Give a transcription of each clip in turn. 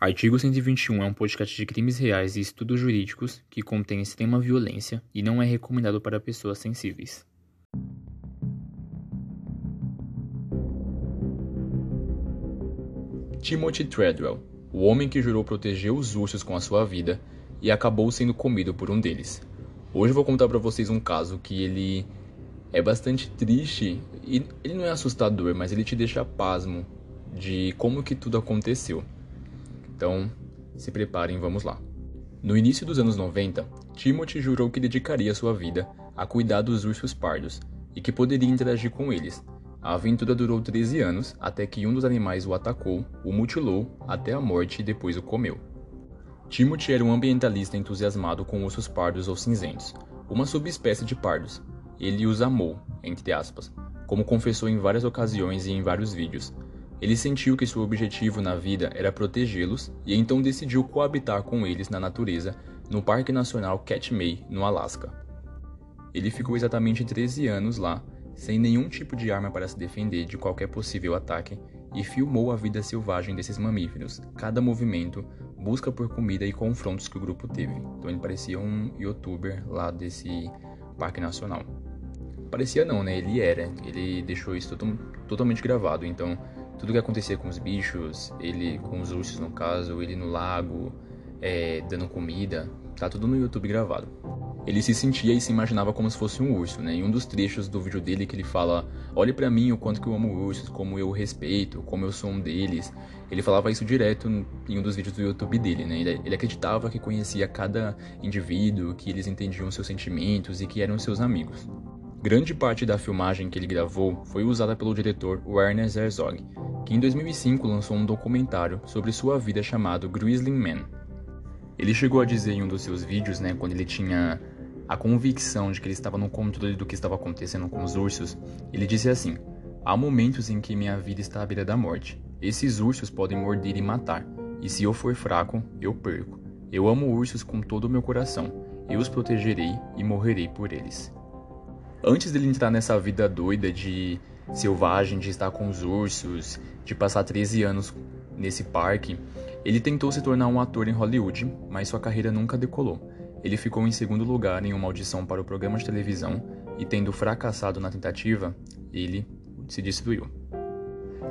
Artigo 121 é um podcast de crimes reais e estudos jurídicos que contém extrema violência e não é recomendado para pessoas sensíveis. Timothy Treadwell, o homem que jurou proteger os ursos com a sua vida e acabou sendo comido por um deles. Hoje vou contar para vocês um caso que ele é bastante triste e ele não é assustador, mas ele te deixa pasmo de como que tudo aconteceu. Então, se preparem, vamos lá. No início dos anos 90, Timothy jurou que dedicaria sua vida a cuidar dos ursos pardos e que poderia interagir com eles. A aventura durou 13 anos até que um dos animais o atacou, o mutilou até a morte e depois o comeu. Timothy era um ambientalista entusiasmado com ursos pardos ou cinzentos, uma subespécie de pardos. Ele os amou, entre aspas, como confessou em várias ocasiões e em vários vídeos, ele sentiu que seu objetivo na vida era protegê-los e então decidiu coabitar com eles na natureza no Parque Nacional Katmai, no Alasca. Ele ficou exatamente 13 anos lá, sem nenhum tipo de arma para se defender de qualquer possível ataque, e filmou a vida selvagem desses mamíferos, cada movimento, busca por comida e confrontos que o grupo teve. Então ele parecia um youtuber lá desse Parque Nacional. Parecia não, né? Ele era. Ele deixou isso totalmente gravado, então tudo que acontecia com os bichos, ele com os ursos no caso, ele no lago, é, dando comida, tá tudo no YouTube gravado. Ele se sentia e se imaginava como se fosse um urso, né? Em um dos trechos do vídeo dele que ele fala: "Olhe para mim o quanto que eu amo ursos, como eu respeito, como eu sou um deles". Ele falava isso direto em um dos vídeos do YouTube dele, né? Ele acreditava que conhecia cada indivíduo, que eles entendiam seus sentimentos e que eram seus amigos. Grande parte da filmagem que ele gravou foi usada pelo diretor Werner Herzog, que em 2005 lançou um documentário sobre sua vida chamado Grizzly Man. Ele chegou a dizer em um dos seus vídeos, né, quando ele tinha a convicção de que ele estava no controle do que estava acontecendo com os ursos, ele disse assim: Há momentos em que minha vida está à beira da morte. Esses ursos podem morder e matar, e se eu for fraco, eu perco. Eu amo ursos com todo o meu coração. Eu os protegerei e morrerei por eles. Antes dele entrar nessa vida doida de selvagem, de estar com os ursos, de passar 13 anos nesse parque, ele tentou se tornar um ator em Hollywood, mas sua carreira nunca decolou. Ele ficou em segundo lugar em uma audição para o programa de televisão e, tendo fracassado na tentativa, ele se destruiu.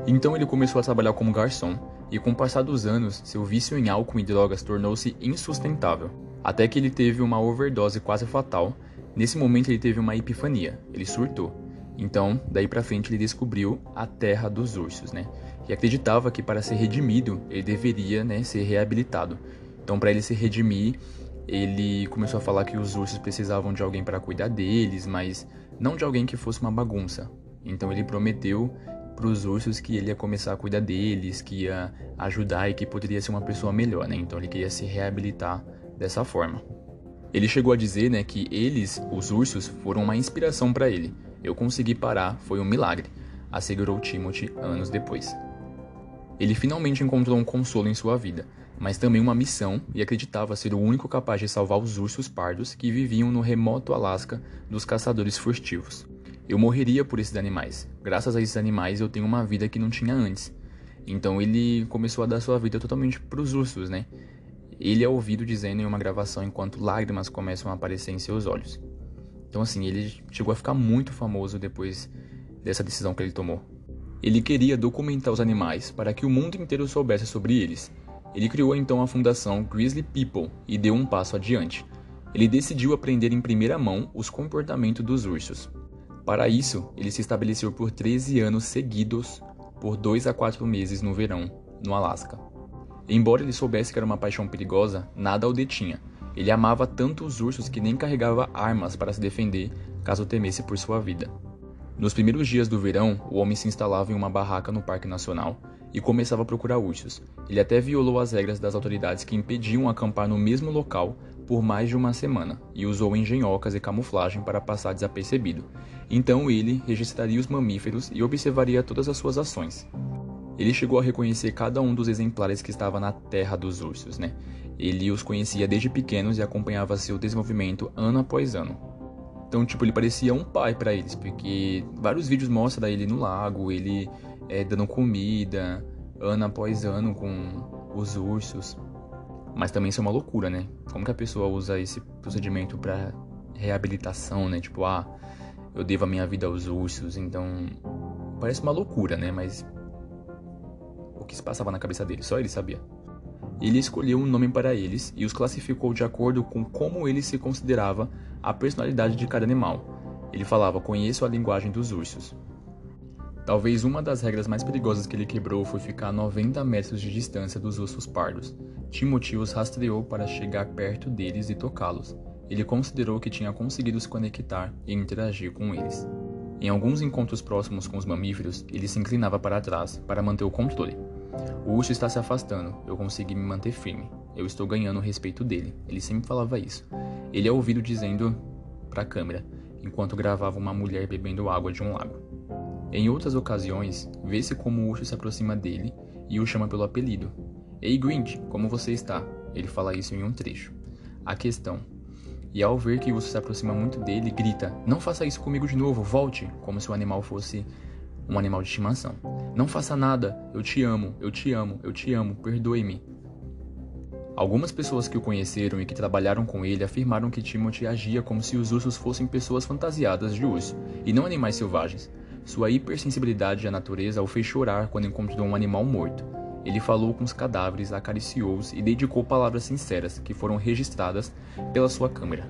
Então ele começou a trabalhar como garçom, e com o passar dos anos, seu vício em álcool e drogas tornou-se insustentável, até que ele teve uma overdose quase fatal. Nesse momento ele teve uma epifania, ele surtou então, daí para frente ele descobriu a terra dos ursos, né? E acreditava que para ser redimido, ele deveria, né, ser reabilitado. Então, para ele se redimir, ele começou a falar que os ursos precisavam de alguém para cuidar deles, mas não de alguém que fosse uma bagunça. Então, ele prometeu para os ursos que ele ia começar a cuidar deles, que ia ajudar e que poderia ser uma pessoa melhor, né? Então, ele queria se reabilitar dessa forma. Ele chegou a dizer, né, que eles, os ursos, foram uma inspiração para ele eu consegui parar, foi um milagre, assegurou Timothy anos depois. Ele finalmente encontrou um consolo em sua vida, mas também uma missão e acreditava ser o único capaz de salvar os ursos pardos que viviam no remoto Alasca dos caçadores furtivos. Eu morreria por esses animais. Graças a esses animais eu tenho uma vida que não tinha antes. Então ele começou a dar sua vida totalmente para os ursos, né? Ele é ouvido dizendo em uma gravação enquanto lágrimas começam a aparecer em seus olhos. Então, assim, ele chegou a ficar muito famoso depois dessa decisão que ele tomou. Ele queria documentar os animais para que o mundo inteiro soubesse sobre eles. Ele criou então a fundação Grizzly People e deu um passo adiante. Ele decidiu aprender em primeira mão os comportamentos dos ursos. Para isso, ele se estabeleceu por 13 anos seguidos, por 2 a 4 meses no verão, no Alasca. Embora ele soubesse que era uma paixão perigosa, nada o detinha. Ele amava tanto os ursos que nem carregava armas para se defender caso temesse por sua vida. Nos primeiros dias do verão, o homem se instalava em uma barraca no Parque Nacional e começava a procurar ursos. Ele até violou as regras das autoridades que impediam acampar no mesmo local por mais de uma semana e usou engenhocas e camuflagem para passar desapercebido. Então ele registraria os mamíferos e observaria todas as suas ações. Ele chegou a reconhecer cada um dos exemplares que estava na terra dos ursos, né? Ele os conhecia desde pequenos e acompanhava seu desenvolvimento ano após ano. Então, tipo, ele parecia um pai para eles, porque vários vídeos mostram ele no lago, ele é, dando comida, ano após ano, com os ursos. Mas também isso é uma loucura, né? Como que a pessoa usa esse procedimento para reabilitação, né? Tipo, ah, eu devo a minha vida aos ursos, então parece uma loucura, né? Mas que se passava na cabeça dele, só ele sabia. Ele escolheu um nome para eles e os classificou de acordo com como ele se considerava a personalidade de cada animal. Ele falava: Conheço a linguagem dos ursos. Talvez uma das regras mais perigosas que ele quebrou foi ficar a 90 metros de distância dos ursos pardos. Timothy os rastreou para chegar perto deles e tocá-los. Ele considerou que tinha conseguido se conectar e interagir com eles. Em alguns encontros próximos com os mamíferos, ele se inclinava para trás para manter o controle. O urso está se afastando, eu consegui me manter firme. Eu estou ganhando o respeito dele. Ele sempre falava isso. Ele é ouvido dizendo para a câmera, enquanto gravava uma mulher bebendo água de um lago. Em outras ocasiões, vê-se como o urso se aproxima dele e o chama pelo apelido. Ei Grinch, como você está? Ele fala isso em um trecho. A questão. E ao ver que o urso se aproxima muito dele, grita: Não faça isso comigo de novo, volte! Como se o animal fosse um animal de estimação. Não faça nada, eu te amo, eu te amo, eu te amo, perdoe-me. Algumas pessoas que o conheceram e que trabalharam com ele afirmaram que Timothy agia como se os ursos fossem pessoas fantasiadas de urso, e não animais selvagens. Sua hipersensibilidade à natureza o fez chorar quando encontrou um animal morto. Ele falou com os cadáveres, acariciou-os e dedicou palavras sinceras que foram registradas pela sua câmera.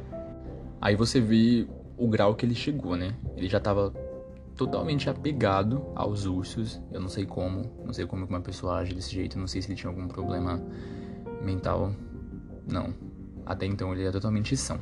Aí você vê o grau que ele chegou, né? Ele já estava totalmente apegado aos ursos. Eu não sei como, não sei como uma pessoa age desse jeito, não sei se ele tinha algum problema mental. Não. Até então ele era totalmente são.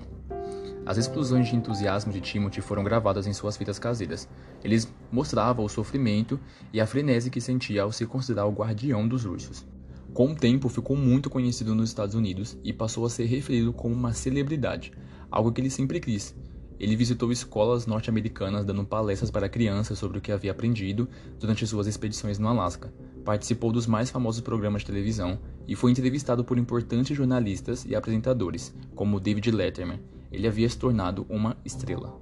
As explosões de entusiasmo de Timothy foram gravadas em suas fitas caseiras. Eles mostravam o sofrimento e a frenese que sentia ao se considerar o guardião dos ursos. Com o tempo, ficou muito conhecido nos Estados Unidos e passou a ser referido como uma celebridade, algo que ele sempre quis. Ele visitou escolas norte-americanas dando palestras para crianças sobre o que havia aprendido durante suas expedições no Alasca. Participou dos mais famosos programas de televisão e foi entrevistado por importantes jornalistas e apresentadores, como David Letterman, ele havia se tornado uma estrela.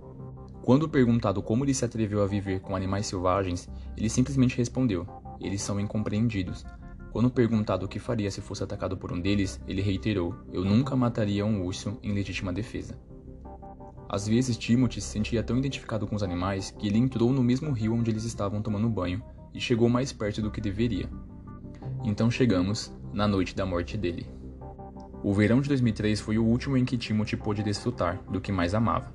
Quando perguntado como ele se atreveu a viver com animais selvagens, ele simplesmente respondeu: Eles são incompreendidos. Quando perguntado o que faria se fosse atacado por um deles, ele reiterou: Eu nunca mataria um urso em legítima defesa. Às vezes, Timothy se sentia tão identificado com os animais que ele entrou no mesmo rio onde eles estavam tomando banho e chegou mais perto do que deveria. Então chegamos na noite da morte dele. O verão de 2003 foi o último em que Timothy pôde desfrutar do que mais amava.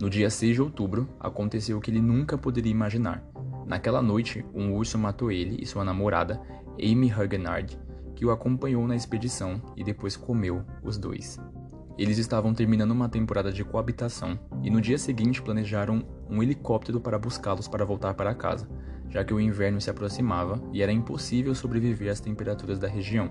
No dia 6 de outubro, aconteceu o que ele nunca poderia imaginar. Naquela noite, um urso matou ele e sua namorada, Amy Huguenard, que o acompanhou na expedição e depois comeu os dois. Eles estavam terminando uma temporada de coabitação e no dia seguinte planejaram um helicóptero para buscá-los para voltar para casa, já que o inverno se aproximava e era impossível sobreviver às temperaturas da região.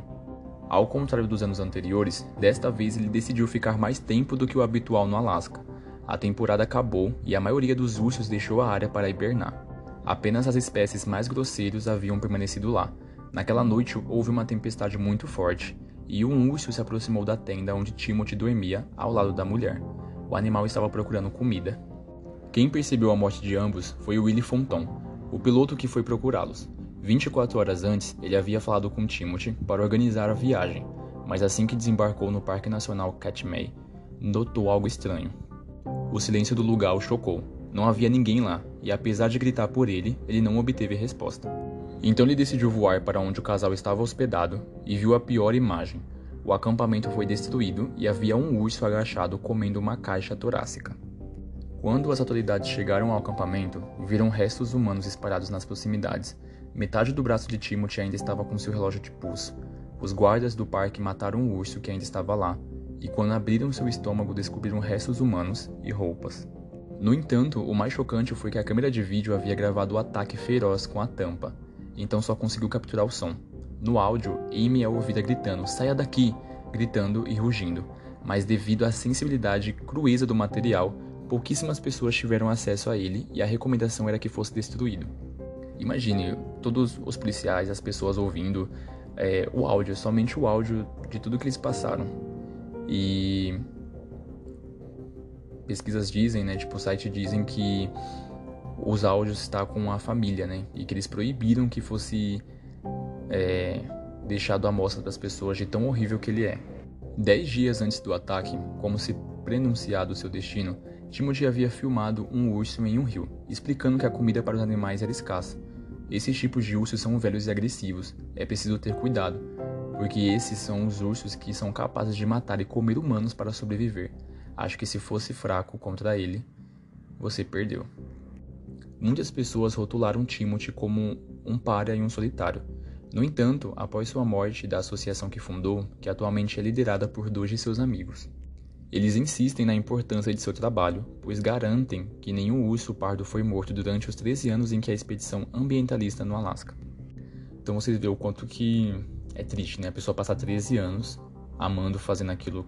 Ao contrário dos anos anteriores, desta vez ele decidiu ficar mais tempo do que o habitual no Alasca. A temporada acabou e a maioria dos ursos deixou a área para hibernar. Apenas as espécies mais grosseiros haviam permanecido lá. Naquela noite houve uma tempestade muito forte e um urso se aproximou da tenda onde Timothy dormia ao lado da mulher. O animal estava procurando comida. Quem percebeu a morte de ambos foi Willie Fonton, o piloto que foi procurá-los. 24 horas antes, ele havia falado com Timothy para organizar a viagem, mas assim que desembarcou no Parque Nacional Katmai, notou algo estranho. O silêncio do lugar o chocou. Não havia ninguém lá, e apesar de gritar por ele, ele não obteve resposta. Então ele decidiu voar para onde o casal estava hospedado e viu a pior imagem. O acampamento foi destruído e havia um urso agachado comendo uma caixa torácica. Quando as autoridades chegaram ao acampamento, viram restos humanos espalhados nas proximidades Metade do braço de Timothy ainda estava com seu relógio de pulso. Os guardas do parque mataram o urso que ainda estava lá, e quando abriram seu estômago descobriram restos humanos e roupas. No entanto, o mais chocante foi que a câmera de vídeo havia gravado o ataque feroz com a tampa, então só conseguiu capturar o som. No áudio, Amy é ouvida gritando: Saia daqui! gritando e rugindo, mas devido à sensibilidade e crueza do material, pouquíssimas pessoas tiveram acesso a ele e a recomendação era que fosse destruído. Imagine todos os policiais, as pessoas ouvindo é, o áudio, somente o áudio de tudo que eles passaram. E pesquisas dizem, né, tipo o site dizem que os áudios estão com a família, né, e que eles proibiram que fosse é, deixado à mostra das pessoas de tão horrível que ele é. Dez dias antes do ataque, como se prenunciado seu destino, Timothy havia filmado um urso em um rio, explicando que a comida para os animais era escassa. Esses tipos de ursos são velhos e agressivos, é preciso ter cuidado, porque esses são os ursos que são capazes de matar e comer humanos para sobreviver. Acho que se fosse fraco contra ele, você perdeu. Muitas pessoas rotularam Timothy como um pária e um solitário. No entanto, após sua morte da associação que fundou, que atualmente é liderada por dois de seus amigos, eles insistem na importância de seu trabalho, pois garantem que nenhum urso pardo foi morto durante os 13 anos em que a expedição ambientalista no Alasca. Então vocês vê o quanto que é triste, né? A pessoa passar 13 anos amando, fazendo aquilo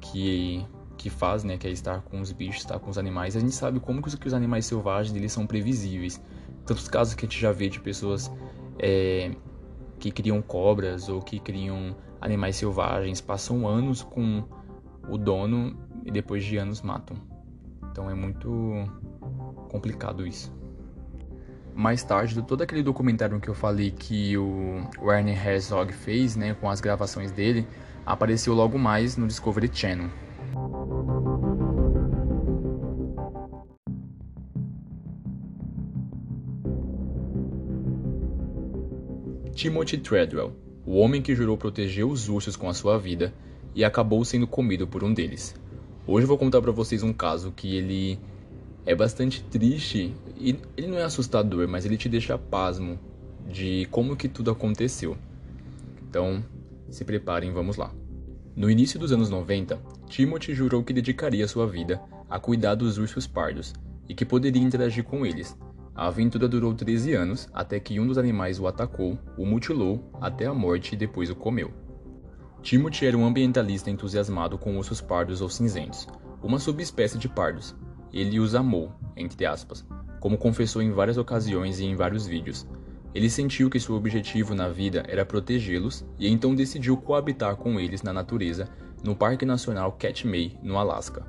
que que faz, né, que é estar com os bichos, estar com os animais. A gente sabe como que os, que os animais selvagens eles são previsíveis. Tantos casos que a gente já vê de pessoas é, que criam cobras ou que criam animais selvagens, passam anos com o dono e depois de anos matam. Então é muito complicado isso. Mais tarde, todo aquele documentário que eu falei que o Werner Herzog fez, né, com as gravações dele, apareceu logo mais no Discovery Channel. Timothy Treadwell, o homem que jurou proteger os ursos com a sua vida e acabou sendo comido por um deles. Hoje eu vou contar para vocês um caso que ele é bastante triste e ele não é assustador, mas ele te deixa pasmo de como que tudo aconteceu. Então, se preparem, vamos lá. No início dos anos 90, Timothy jurou que dedicaria sua vida a cuidar dos ursos pardos e que poderia interagir com eles, a aventura durou 13 anos até que um dos animais o atacou, o mutilou até a morte e depois o comeu. Timothy era um ambientalista entusiasmado com ursos pardos ou cinzentos, uma subespécie de pardos. Ele os amou, entre aspas, como confessou em várias ocasiões e em vários vídeos. Ele sentiu que seu objetivo na vida era protegê-los e então decidiu coabitar com eles na natureza no Parque Nacional Katmai, no Alasca.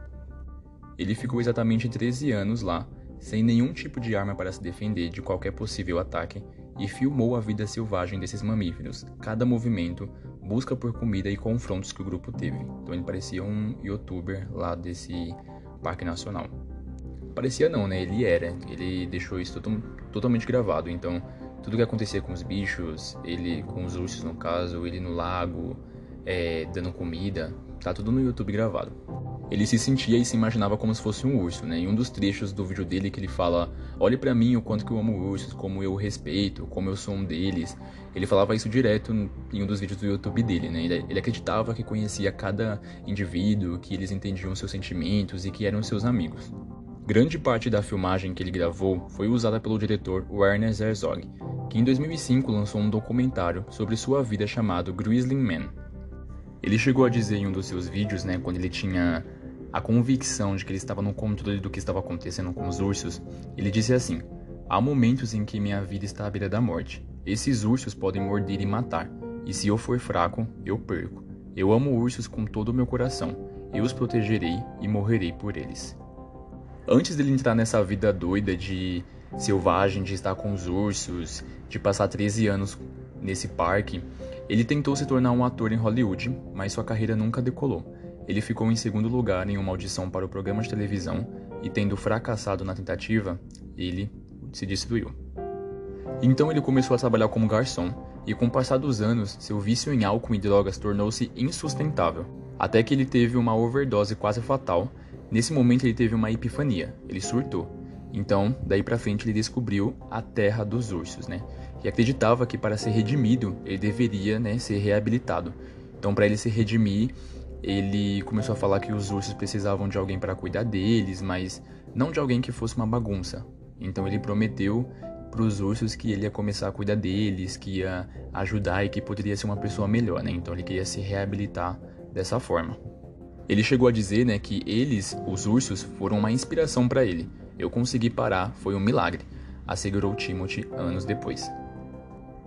Ele ficou exatamente 13 anos lá sem nenhum tipo de arma para se defender de qualquer possível ataque, e filmou a vida selvagem desses mamíferos, cada movimento, busca por comida e confrontos que o grupo teve. Então ele parecia um youtuber lá desse parque nacional. Parecia não, né? Ele era. Ele deixou isso to totalmente gravado. Então, tudo que acontecia com os bichos, ele com os ursos no caso, ele no lago, é, dando comida, tá tudo no YouTube gravado. Ele se sentia e se imaginava como se fosse um urso, né? Em um dos trechos do vídeo dele que ele fala: "Olhe para mim o quanto que eu amo ursos, como eu respeito, como eu sou um deles". Ele falava isso direto em um dos vídeos do YouTube dele, né? Ele, acreditava que conhecia cada indivíduo, que eles entendiam seus sentimentos e que eram seus amigos. Grande parte da filmagem que ele gravou foi usada pelo diretor Werner Herzog, que em 2005 lançou um documentário sobre sua vida chamado Grizzly Man. Ele chegou a dizer em um dos seus vídeos, né, quando ele tinha a convicção de que ele estava no controle do que estava acontecendo com os ursos, ele disse assim: Há momentos em que minha vida está à beira da morte. Esses ursos podem morder e matar, e se eu for fraco, eu perco. Eu amo ursos com todo o meu coração. Eu os protegerei e morrerei por eles. Antes dele entrar nessa vida doida de selvagem, de estar com os ursos, de passar 13 anos nesse parque, ele tentou se tornar um ator em Hollywood, mas sua carreira nunca decolou. Ele ficou em segundo lugar em uma audição para o programa de televisão e, tendo fracassado na tentativa, ele se destruiu. Então ele começou a trabalhar como garçom, e com o passar dos anos, seu vício em álcool e drogas tornou-se insustentável, até que ele teve uma overdose quase fatal. Nesse momento ele teve uma epifania, ele surtou. Então, daí para frente ele descobriu a terra dos ursos, né? E acreditava que para ser redimido, ele deveria, né, ser reabilitado. Então, para ele se redimir, ele começou a falar que os ursos precisavam de alguém para cuidar deles, mas não de alguém que fosse uma bagunça. Então ele prometeu para os ursos que ele ia começar a cuidar deles, que ia ajudar e que poderia ser uma pessoa melhor, né? Então ele queria se reabilitar dessa forma. Ele chegou a dizer, né, que eles, os ursos, foram uma inspiração para ele. Eu consegui parar, foi um milagre, assegurou Timothy anos depois.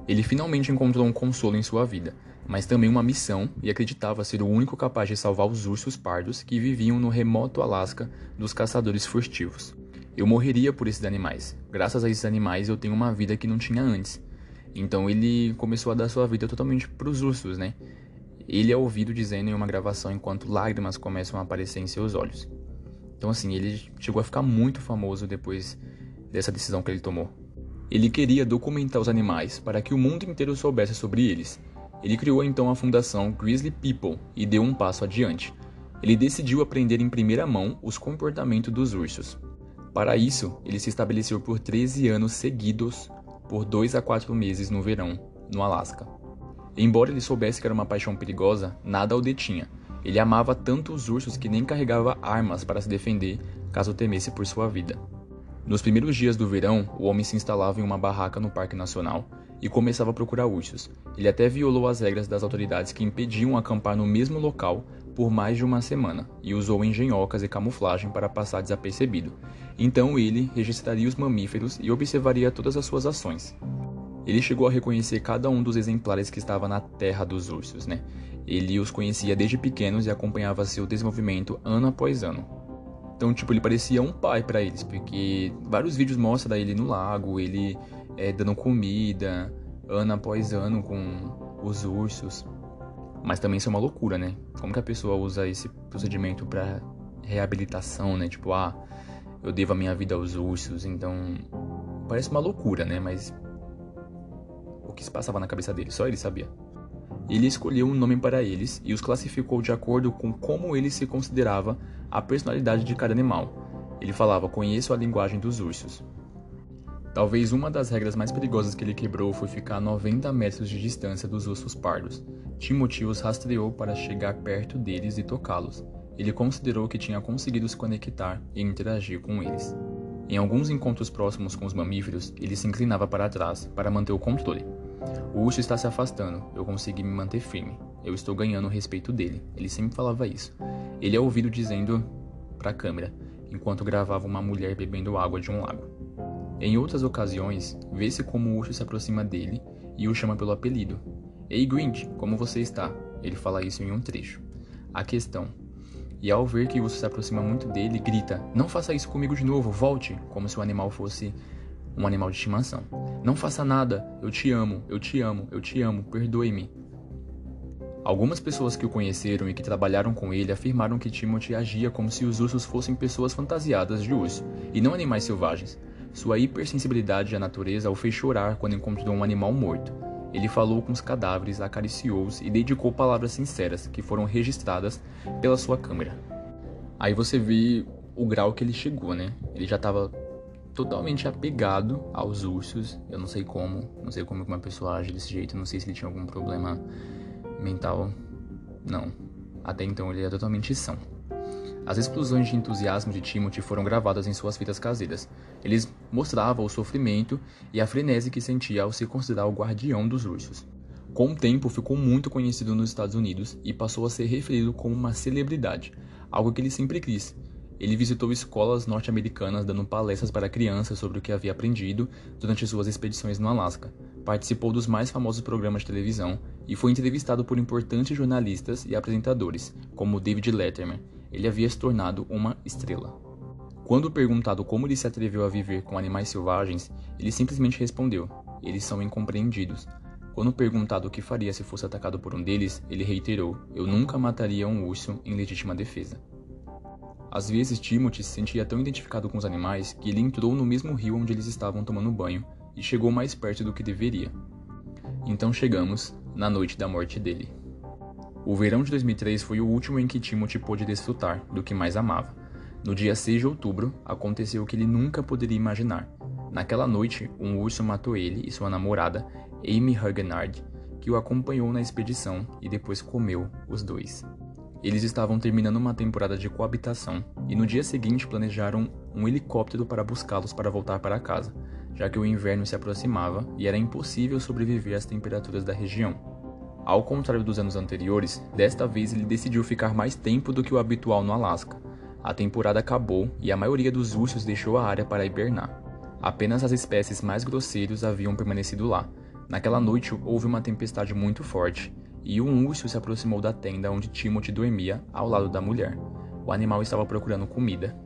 Ele finalmente encontrou um consolo em sua vida mas também uma missão e acreditava ser o único capaz de salvar os ursos pardos que viviam no remoto Alasca dos caçadores furtivos. Eu morreria por esses animais. Graças a esses animais eu tenho uma vida que não tinha antes. Então ele começou a dar sua vida totalmente para os ursos, né? Ele é ouvido dizendo em uma gravação enquanto lágrimas começam a aparecer em seus olhos. Então assim, ele chegou a ficar muito famoso depois dessa decisão que ele tomou. Ele queria documentar os animais para que o mundo inteiro soubesse sobre eles. Ele criou então a fundação Grizzly People e deu um passo adiante. Ele decidiu aprender em primeira mão os comportamentos dos ursos. Para isso, ele se estabeleceu por 13 anos seguidos, por 2 a 4 meses no verão, no Alasca. Embora ele soubesse que era uma paixão perigosa, nada o detinha. Ele amava tanto os ursos que nem carregava armas para se defender caso temesse por sua vida. Nos primeiros dias do verão, o homem se instalava em uma barraca no Parque Nacional e começava a procurar ursos. Ele até violou as regras das autoridades que impediam acampar no mesmo local por mais de uma semana e usou engenhocas e camuflagem para passar desapercebido. Então ele registraria os mamíferos e observaria todas as suas ações. Ele chegou a reconhecer cada um dos exemplares que estava na terra dos ursos, né? Ele os conhecia desde pequenos e acompanhava seu desenvolvimento ano após ano. Então, tipo, ele parecia um pai para eles, porque vários vídeos mostram ele no lago, ele é, dando comida, ano após ano com os ursos. Mas também isso é uma loucura, né? Como que a pessoa usa esse procedimento para reabilitação, né? Tipo, ah, eu devo a minha vida aos ursos, então parece uma loucura, né? Mas o que se passava na cabeça dele, só ele sabia. Ele escolheu um nome para eles e os classificou de acordo com como ele se considerava a personalidade de cada animal. Ele falava: Conheço a linguagem dos ursos. Talvez uma das regras mais perigosas que ele quebrou foi ficar a 90 metros de distância dos ursos pardos. Timothy os rastreou para chegar perto deles e tocá-los. Ele considerou que tinha conseguido se conectar e interagir com eles. Em alguns encontros próximos com os mamíferos, ele se inclinava para trás para manter o controle. O urso está se afastando, eu consegui me manter firme. Eu estou ganhando o respeito dele. Ele sempre falava isso. Ele é ouvido dizendo para a câmera, enquanto gravava uma mulher bebendo água de um lago. Em outras ocasiões, vê-se como o urso se aproxima dele e o chama pelo apelido. Ei Grinch, como você está? Ele fala isso em um trecho. A questão. E ao ver que o urso se aproxima muito dele, grita: Não faça isso comigo de novo, volte! Como se o animal fosse um animal de estimação. Não faça nada, eu te amo, eu te amo, eu te amo, perdoe-me. Algumas pessoas que o conheceram e que trabalharam com ele afirmaram que Timothy agia como se os ursos fossem pessoas fantasiadas de urso, e não animais selvagens. Sua hipersensibilidade à natureza o fez chorar quando encontrou um animal morto. Ele falou com os cadáveres, acariciou-os e dedicou palavras sinceras que foram registradas pela sua câmera. Aí você vê o grau que ele chegou, né? Ele já estava totalmente apegado aos ursos. Eu não sei como, não sei como uma pessoa age desse jeito, não sei se ele tinha algum problema mental. Não. Até então ele era totalmente são. As explosões de entusiasmo de Timothy foram gravadas em suas fitas caseiras. Eles mostravam o sofrimento e a frenese que sentia ao se considerar o guardião dos ursos. Com o tempo, ficou muito conhecido nos Estados Unidos e passou a ser referido como uma celebridade, algo que ele sempre quis. Ele visitou escolas norte-americanas dando palestras para crianças sobre o que havia aprendido durante suas expedições no Alasca. Participou dos mais famosos programas de televisão e foi entrevistado por importantes jornalistas e apresentadores, como David Letterman, ele havia se tornado uma estrela. Quando perguntado como ele se atreveu a viver com animais selvagens, ele simplesmente respondeu: Eles são incompreendidos. Quando perguntado o que faria se fosse atacado por um deles, ele reiterou: Eu nunca mataria um urso em legítima defesa. Às vezes, Timothy se sentia tão identificado com os animais que ele entrou no mesmo rio onde eles estavam tomando banho e chegou mais perto do que deveria. Então chegamos na noite da morte dele. O verão de 2003 foi o último em que Timothy pôde desfrutar do que mais amava. No dia 6 de outubro, aconteceu o que ele nunca poderia imaginar. Naquela noite, um urso matou ele e sua namorada, Amy Huguenard, que o acompanhou na expedição e depois comeu os dois. Eles estavam terminando uma temporada de coabitação e no dia seguinte planejaram um helicóptero para buscá-los para voltar para casa, já que o inverno se aproximava e era impossível sobreviver às temperaturas da região. Ao contrário dos anos anteriores, desta vez ele decidiu ficar mais tempo do que o habitual no Alasca. A temporada acabou e a maioria dos ursos deixou a área para hibernar. Apenas as espécies mais grosseiros haviam permanecido lá. Naquela noite houve uma tempestade muito forte e um urso se aproximou da tenda onde Timothy dormia ao lado da mulher. O animal estava procurando comida.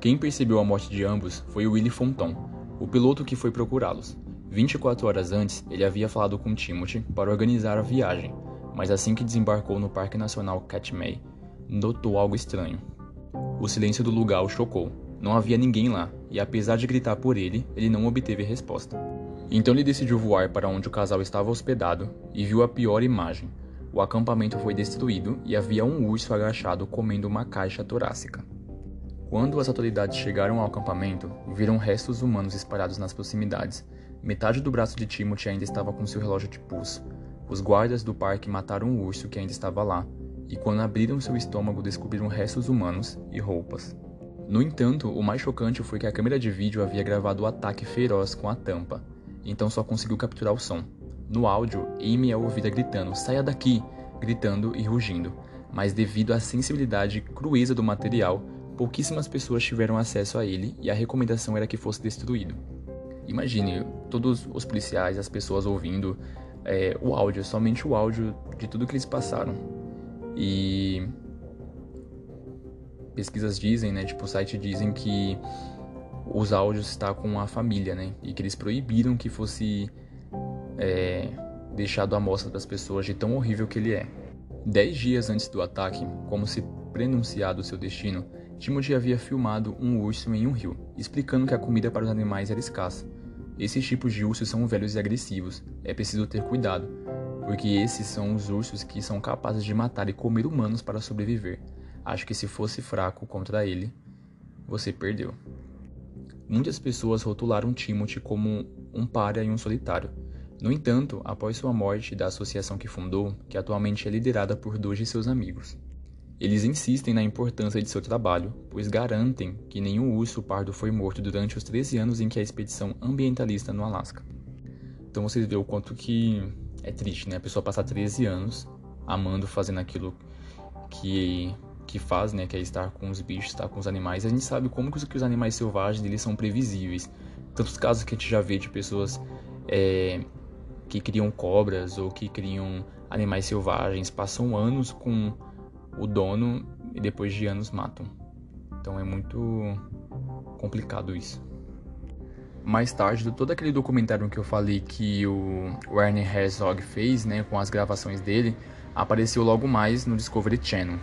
Quem percebeu a morte de ambos foi Willie Fonton, o piloto que foi procurá-los. 24 horas antes, ele havia falado com Timothy para organizar a viagem, mas assim que desembarcou no Parque Nacional Katmai, notou algo estranho. O silêncio do lugar o chocou. Não havia ninguém lá, e apesar de gritar por ele, ele não obteve resposta. Então ele decidiu voar para onde o casal estava hospedado e viu a pior imagem. O acampamento foi destruído e havia um urso agachado comendo uma caixa torácica. Quando as autoridades chegaram ao acampamento, viram restos humanos espalhados nas proximidades. Metade do braço de Timothy ainda estava com seu relógio de pulso. Os guardas do parque mataram o urso que ainda estava lá, e quando abriram seu estômago descobriram restos humanos e roupas. No entanto, o mais chocante foi que a câmera de vídeo havia gravado o ataque feroz com a tampa, então só conseguiu capturar o som. No áudio, Amy é ouvida gritando: Saia daqui! gritando e rugindo, mas devido à sensibilidade e crueza do material, pouquíssimas pessoas tiveram acesso a ele e a recomendação era que fosse destruído. Imagine todos os policiais, as pessoas ouvindo é, o áudio, somente o áudio de tudo que eles passaram. E pesquisas dizem, né, tipo o site dizem que os áudios está com a família, né, e que eles proibiram que fosse é, deixado à mostra das pessoas de tão horrível que ele é. Dez dias antes do ataque, como se prenunciado seu destino, Timothy havia filmado um urso em um rio, explicando que a comida para os animais era escassa. Esses tipos de ursos são velhos e agressivos, é preciso ter cuidado, porque esses são os ursos que são capazes de matar e comer humanos para sobreviver. Acho que se fosse fraco contra ele, você perdeu. Muitas pessoas rotularam Timothy como um pária e um solitário. No entanto, após sua morte da associação que fundou, que atualmente é liderada por dois de seus amigos, eles insistem na importância de seu trabalho, pois garantem que nenhum urso pardo foi morto durante os 13 anos em que a expedição ambientalista no Alasca. Então vocês veem o quanto que é triste, né? A pessoa passar 13 anos amando, fazendo aquilo que que faz, né, que é estar com os bichos, estar com os animais. A gente sabe como que os, animais selvagens eles são previsíveis. Tantos casos que a gente já vê de pessoas é, que criam cobras ou que criam animais selvagens, passam anos com o dono e depois de anos matam. Então é muito complicado isso. Mais tarde, todo aquele documentário que eu falei que o Werner Herzog fez, né, com as gravações dele, apareceu logo mais no Discovery Channel.